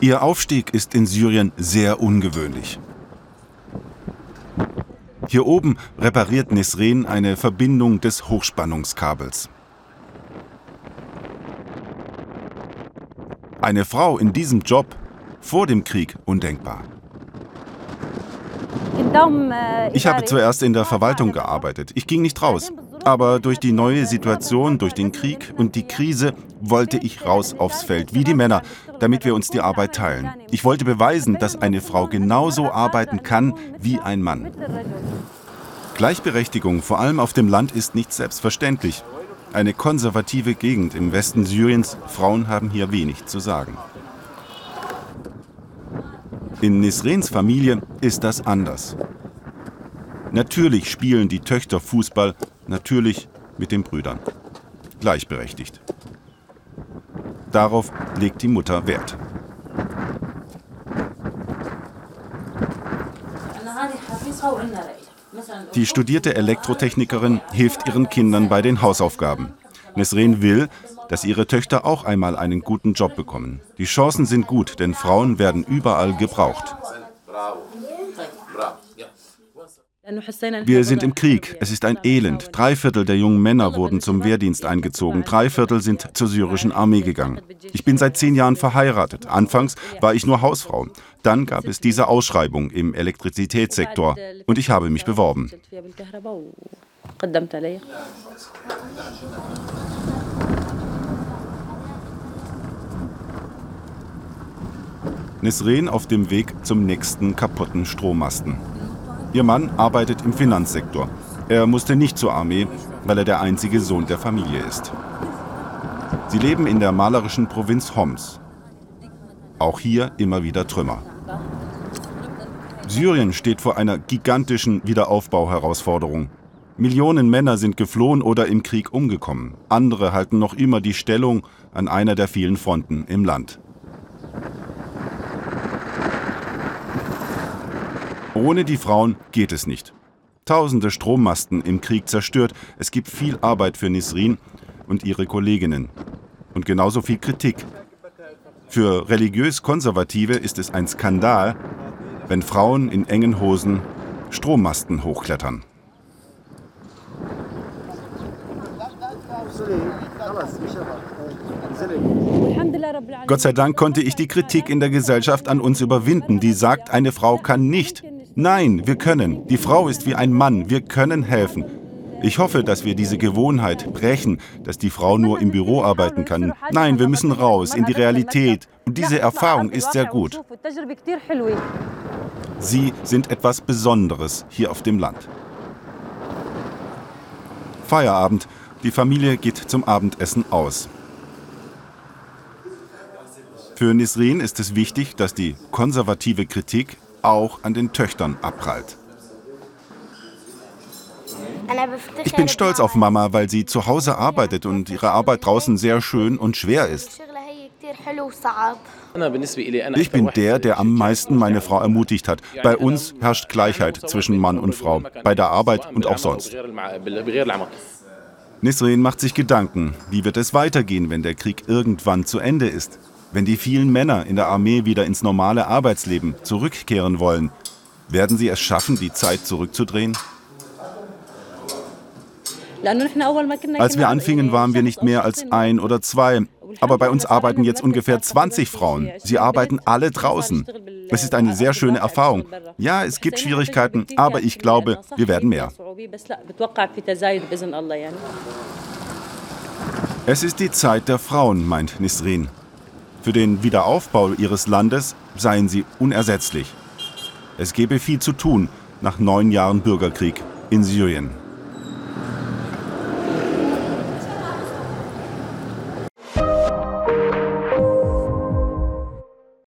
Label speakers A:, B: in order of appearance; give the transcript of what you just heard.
A: Ihr Aufstieg ist in Syrien sehr ungewöhnlich. Hier oben repariert Nesrin eine Verbindung des Hochspannungskabels. Eine Frau in diesem Job vor dem Krieg undenkbar. Ich habe zuerst in der Verwaltung gearbeitet. Ich ging nicht raus. Aber durch die neue Situation, durch den Krieg und die Krise wollte ich raus aufs Feld, wie die Männer, damit wir uns die Arbeit teilen. Ich wollte beweisen, dass eine Frau genauso arbeiten kann wie ein Mann. Gleichberechtigung, vor allem auf dem Land, ist nicht selbstverständlich. Eine konservative Gegend im Westen Syriens, Frauen haben hier wenig zu sagen. In Nisrens Familie ist das anders. Natürlich spielen die Töchter Fußball, natürlich mit den Brüdern. Gleichberechtigt. Darauf legt die Mutter Wert. Die studierte Elektrotechnikerin hilft ihren Kindern bei den Hausaufgaben. Nesrin will, dass ihre Töchter auch einmal einen guten Job bekommen. Die Chancen sind gut, denn Frauen werden überall gebraucht. Wir sind im Krieg. Es ist ein Elend. Drei Viertel der jungen Männer wurden zum Wehrdienst eingezogen. Drei Viertel sind zur syrischen Armee gegangen. Ich bin seit zehn Jahren verheiratet. Anfangs war ich nur Hausfrau. Dann gab es diese Ausschreibung im Elektrizitätssektor und ich habe mich beworben. Nesrin auf dem Weg zum nächsten kaputten Strommasten. Ihr Mann arbeitet im Finanzsektor. Er musste nicht zur Armee, weil er der einzige Sohn der Familie ist. Sie leben in der malerischen Provinz Homs. Auch hier immer wieder Trümmer. Syrien steht vor einer gigantischen Wiederaufbauherausforderung. Millionen Männer sind geflohen oder im Krieg umgekommen. Andere halten noch immer die Stellung an einer der vielen Fronten im Land. Ohne die Frauen geht es nicht. Tausende Strommasten im Krieg zerstört. Es gibt viel Arbeit für Nisrin und ihre Kolleginnen. Und genauso viel Kritik. Für religiös Konservative ist es ein Skandal, wenn Frauen in engen Hosen Strommasten hochklettern. Gott sei Dank konnte ich die Kritik in der Gesellschaft an uns überwinden, die sagt, eine Frau kann nicht Nein, wir können. Die Frau ist wie ein Mann. Wir können helfen. Ich hoffe, dass wir diese Gewohnheit brechen, dass die Frau nur im Büro arbeiten kann. Nein, wir müssen raus in die Realität. Und diese Erfahrung ist sehr gut. Sie sind etwas Besonderes hier auf dem Land. Feierabend. Die Familie geht zum Abendessen aus. Für Nisrin ist es wichtig, dass die konservative Kritik auch an den Töchtern abprallt. Ich bin stolz auf Mama, weil sie zu Hause arbeitet und ihre Arbeit draußen sehr schön und schwer ist. Ich bin der, der am meisten meine Frau ermutigt hat. Bei uns herrscht Gleichheit zwischen Mann und Frau, bei der Arbeit und auch sonst. Nisrin macht sich Gedanken, wie wird es weitergehen, wenn der Krieg irgendwann zu Ende ist? Wenn die vielen Männer in der Armee wieder ins normale Arbeitsleben zurückkehren wollen, werden sie es schaffen, die Zeit zurückzudrehen? Als wir anfingen, waren wir nicht mehr als ein oder zwei. Aber bei uns arbeiten jetzt ungefähr 20 Frauen. Sie arbeiten alle draußen. Es ist eine sehr schöne Erfahrung. Ja, es gibt Schwierigkeiten, aber ich glaube, wir werden mehr. Es ist die Zeit der Frauen, meint Nisrin. Für den Wiederaufbau ihres Landes seien sie unersetzlich. Es gebe viel zu tun nach neun Jahren Bürgerkrieg in Syrien.